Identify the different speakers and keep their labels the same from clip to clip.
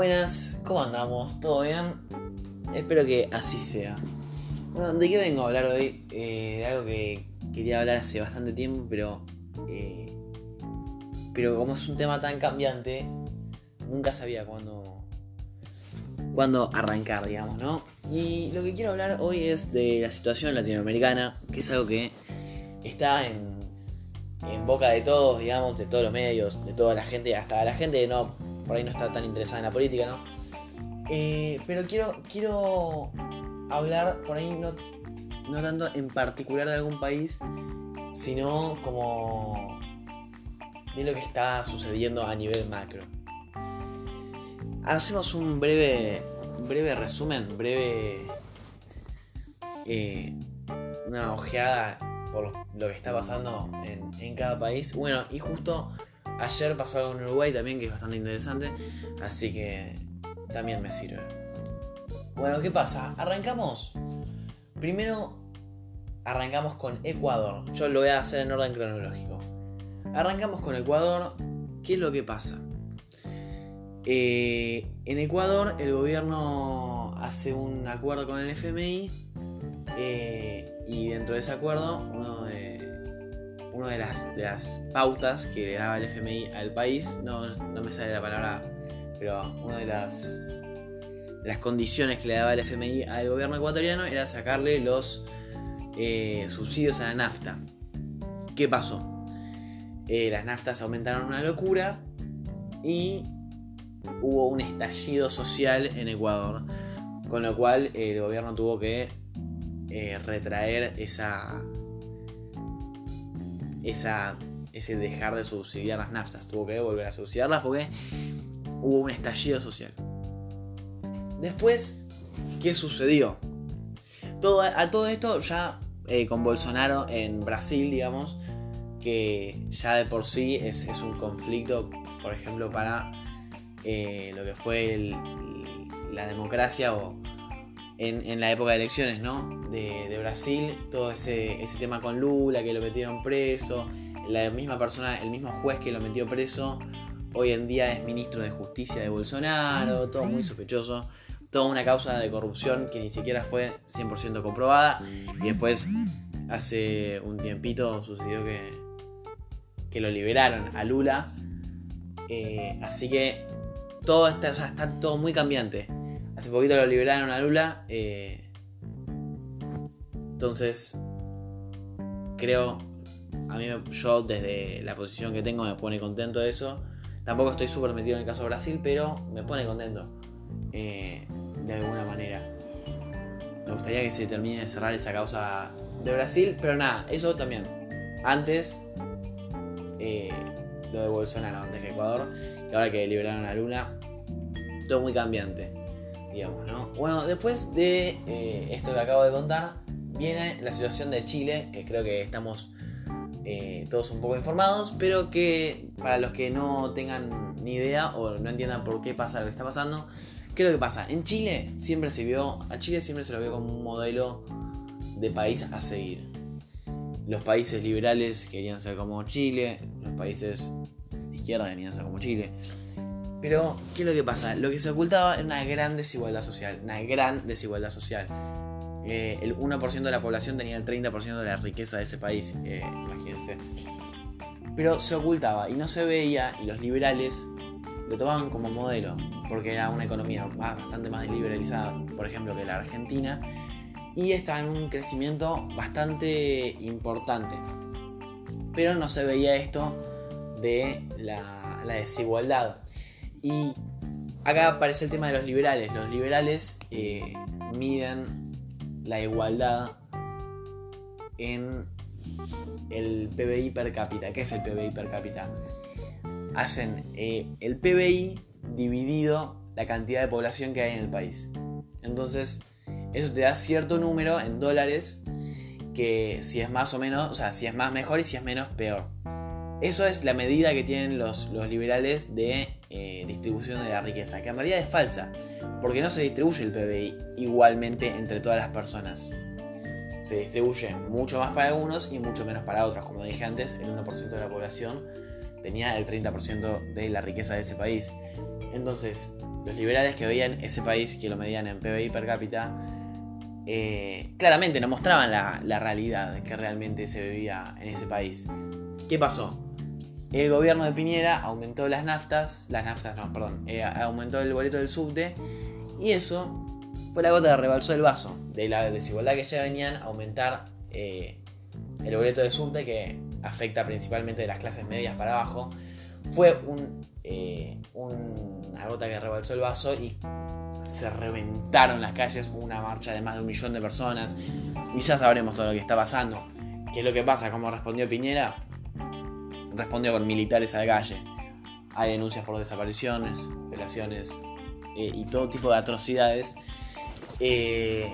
Speaker 1: buenas, ¿cómo andamos? ¿Todo bien? Espero que así sea. Bueno, ¿de qué vengo a hablar hoy? Eh, de algo que quería hablar hace bastante tiempo, pero. eh, pero como es un tema tan cambiante, nunca sabía cuándo. cuándo arrancar, digamos, ¿no? Y lo que quiero hablar hoy es de la situación latinoamericana, que es algo que está en, en boca de todos, digamos, de todos los medios, de toda la gente, hasta la gente que no, por ahí no está tan interesada en la política, ¿no? Eh, pero quiero, quiero hablar por ahí no, no tanto en particular de algún país, sino como de lo que está sucediendo a nivel macro. Hacemos un breve, breve resumen, breve... eh, una ojeada por lo que está pasando en, en cada país. Bueno, y justo ayer pasó algo en Uruguay también que es bastante interesante, así que también me sirve. Bueno, ¿qué pasa? Arrancamos. Primero arrancamos con Ecuador. Yo lo voy a hacer en orden cronológico. Arrancamos con Ecuador. ¿Qué es lo que pasa? Eh, en Ecuador el gobierno hace un acuerdo con el FMI eh, y dentro de ese acuerdo uno de, las, de las pautas que le daba el FMI al país, no, no me sale la palabra, pero una de las, de las condiciones que le daba el FMI al gobierno ecuatoriano era sacarle los eh, subsidios a la nafta. ¿Qué pasó? Eh, las naftas aumentaron una locura y hubo un estallido social en Ecuador, con lo cual el gobierno tuvo que eh, retraer esa, esa, ese dejar de subsidiar las naftas. Tuvo que volver a subsidiarlas porque hubo un estallido social. Después, ¿qué sucedió? Todo, a todo esto ya eh, con Bolsonaro en Brasil, digamos, que ya de por sí es, es un conflicto, por ejemplo, para eh, lo que fue la democracia o en, en la época de elecciones, ¿no? De, de Brasil, todo ese, ese tema con Lula, que lo metieron preso, la misma persona, el mismo juez que lo metió preso, hoy en día es ministro de justicia de Bolsonaro, todo muy sospechoso, toda una causa de corrupción que ni siquiera fue 100% comprobada, y después, hace un tiempito, sucedió que, que lo liberaron a Lula, eh, así que todo está, o sea, está todo muy cambiante. Hace poquito lo liberaron a Lula. eh, entonces, creo, a mí yo desde la posición que tengo me pone contento eso. Tampoco estoy súper metido en el caso de Brasil, pero me pone contento. eh, de alguna manera. Me gustaría que se termine de cerrar esa causa de Brasil, pero nada, eso también. Antes, eh, lo de Bolsonaro, antes que Ecuador, y ahora que liberaron a Lula, todo muy cambiante, Bueno, después de eh, esto que acabo de contar, viene la situación de Chile, que creo que estamos eh, todos un poco informados, pero que para los que no tengan ni idea o no entiendan por qué pasa lo que está pasando, ¿qué es lo que pasa? En Chile siempre se vio, a Chile siempre se lo vio como un modelo de país a seguir. Los países liberales querían ser como Chile, los países de izquierda querían ser como Chile. Pero, ¿qué es lo que pasa? Lo que se ocultaba era una gran desigualdad social, una gran desigualdad social. Eh, el 1% de la población tenía el 30% de la riqueza de ese país, eh, imagínense. Pero se ocultaba y no se veía, y los liberales lo tomaban como modelo, porque era una economía ba- bastante más liberalizada, por ejemplo, que la Argentina, y estaba en un crecimiento bastante importante. Pero no se veía esto de la desigualdad. Y acá aparece el tema de los liberales. Los liberales eh, miden la igualdad en el PBI per cápita. ¿Qué es el PBI per cápita? Hacen eh, el PBI dividido la cantidad de población que hay en el país. Entonces, eso te da cierto número en dólares que si es más o menos, o sea, si es más mejor y si es menos peor. Eso es la medida que tienen los, los liberales de eh, distribución de la riqueza, que en realidad es falsa, porque no se distribuye el PBI igualmente entre todas las personas. Se distribuye mucho más para algunos y mucho menos para otros. Como dije antes, el 1% de la población tenía el 30% de la riqueza de ese país. Entonces, los liberales que veían ese país, que lo medían en PBI per cápita, eh, claramente no mostraban la, realidad que realmente se vivía en ese país. ¿Qué pasó? El gobierno de Piñera aumentó las naftas, las naftas no, perdón, eh, aumentó el boleto del subte y eso fue la gota que rebalsó el vaso de la desigualdad que ya venían a aumentar eh, el boleto del subte que afecta principalmente de las clases medias para abajo. Fue un, una gota que rebalsó el vaso y se reventaron las calles, una marcha de más de un millón de personas y ya sabremos todo lo que está pasando. ¿Qué es lo que pasa? ¿Cómo respondió Piñera? Respondió con militares a la calle. Hay denuncias por desapariciones, violaciones eh, y todo tipo de atrocidades. Eh,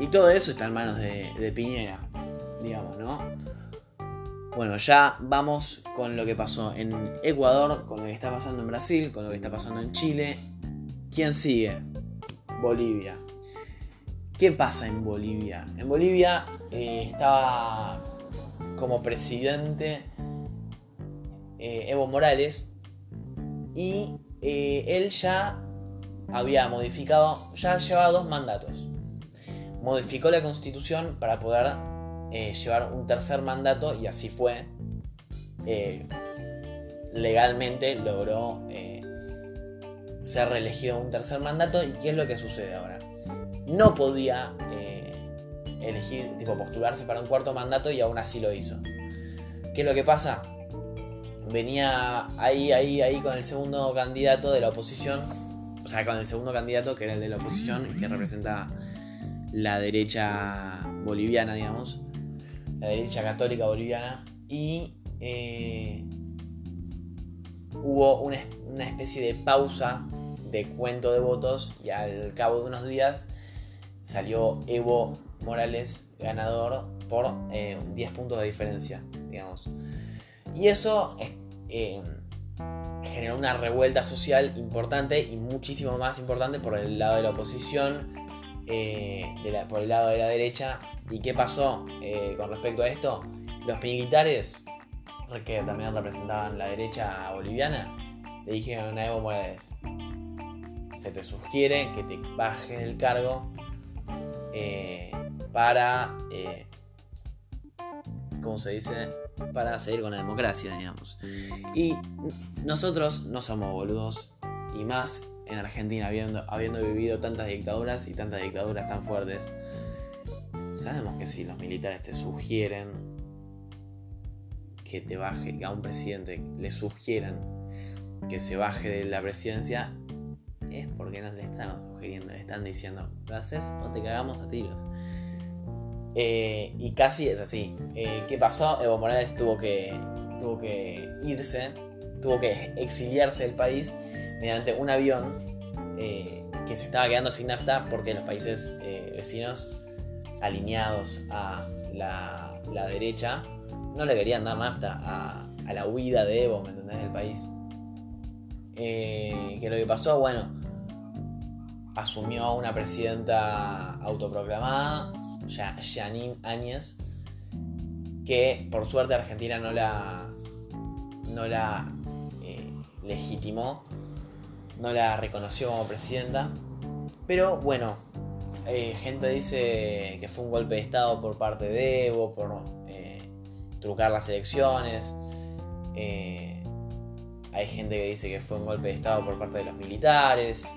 Speaker 1: y todo eso está en manos de, de Piñera, digamos, ¿no? Bueno, ya vamos con lo que pasó en Ecuador, con lo que está pasando en Brasil, con lo que está pasando en Chile ¿Quién sigue? Bolivia. ¿Qué pasa en Bolivia? En Bolivia eh, estaba como presidente eh, Evo Morales y eh, él ya había modificado, ya llevaba dos mandatos. Modificó la constitución para poder llevar un tercer mandato y así fue. legalmente logró ser reelegido un tercer mandato. ¿Y qué es lo que sucede ahora? No podía eh, elegir, tipo, postularse para un cuarto mandato y aún así lo hizo. ¿Qué es lo que pasa? Venía ahí, ahí, ahí con el segundo candidato de la oposición. O sea, con el segundo candidato que era el de la oposición que representa la derecha boliviana, digamos. La derecha católica boliviana. Y eh, hubo una, una especie de pausa de cuento de votos y al cabo de unos días salió Evo Morales ganador por 10 eh, puntos de diferencia, digamos. Y eso eh, generó una revuelta social importante y muchísimo más importante por el lado de la oposición, eh, por el lado de la derecha. ¿Y qué pasó con respecto a esto? Los militares, que también representaban la derecha boliviana, le dijeron a Evo Morales, se te sugiere que te bajes del cargo eh, para, eh, ¿cómo se dice? Para seguir con la democracia, digamos. Y nosotros no somos boludos, y más en Argentina, habiendo, vivido tantas dictaduras y tantas dictaduras tan fuertes. Sabemos que si los militares te sugieren que te baje, que a un presidente le sugieran que se baje de la presidencia, es porque nos le están sugiriendo, le están diciendo, ¿lo haces o te cagamos a tiros? Eh, y casi es así. Eh, ¿Qué pasó? Evo Morales tuvo que, tuvo que irse, tuvo que exiliarse del país mediante un avión eh, que se estaba quedando sin nafta porque los países vecinos alineados a la, derecha no le querían dar nafta a, la huida de Evo, ¿me entendés? Del país. ¿Qué es lo que pasó? Bueno, asumió una presidenta autoproclamada, Janine Áñez, que por suerte Argentina no la, no la eh, legitimó, no la reconoció como presidenta. Pero bueno, eh, gente dice que fue un golpe de Estado por parte de Evo, por eh, trucar las elecciones. hay gente que dice que fue un golpe de Estado por parte de los militares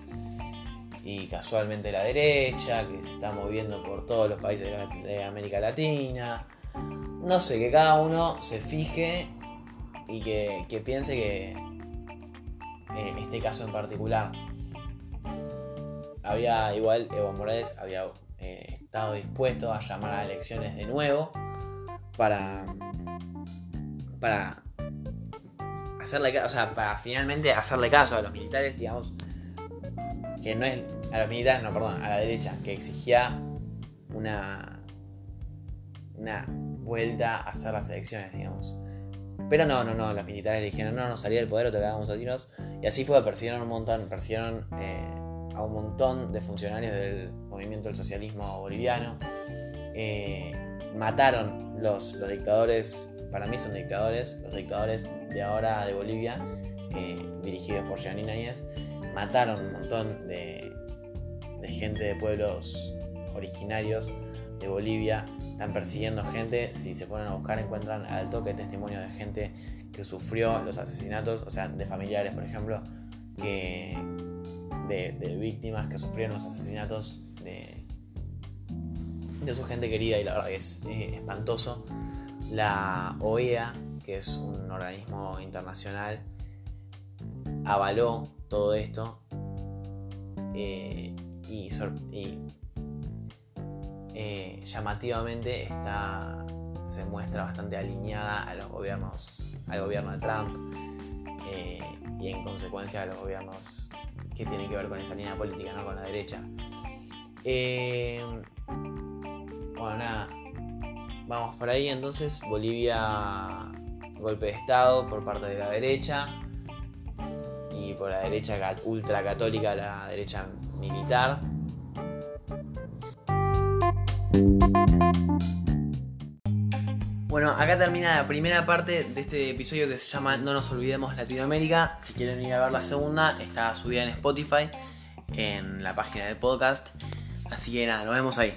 Speaker 1: y casualmente la derecha, que se está moviendo por todos los países de América Latina. No sé, que cada uno se fije y que, piense que eh, este caso en particular había igual Evo Morales había eh, estado dispuesto a llamar a elecciones de nuevo para para hacerle o sea para finalmente hacerle caso a los militares digamos que no es a los militares, no, perdón, a la derecha, que exigía una, una vuelta a hacer las elecciones, digamos. Pero no, no, no, los militares le dijeron, no, no, salía del poder o te cagamos a tiros. Y así fue, persiguieron un montón, persiguieron eh, a un montón de funcionarios del movimiento del socialismo boliviano. Eh, mataron los, los dictadores, para mí son dictadores, los dictadores de ahora de Bolivia, eh, dirigidos por Gianni Áñez mataron un montón de, de gente de pueblos originarios de Bolivia. Están persiguiendo gente. Si se ponen a buscar, encuentran al toque testimonio de gente que sufrió los asesinatos, o sea, de familiares, por ejemplo, que de, víctimas que sufrieron los asesinatos de, de su gente querida y la verdad que es espantoso. La OEA, que es un organismo internacional, avaló todo esto eh, y, eh, llamativamente está, se muestra bastante alineada a los gobiernos, al gobierno de Trump eh, y en consecuencia a los gobiernos que tienen que ver con esa línea política, no con la derecha. bueno, nada, vamos por ahí entonces. Bolivia, golpe de Estado por parte de la derecha y por la derecha ultracatólica, la derecha militar. Bueno, acá termina la primera parte de este episodio que se llama No nos olvidemos Latinoamérica. Si quieren ir a ver la segunda, está subida en Spotify, en la página del podcast. Así que nada, nos vemos ahí.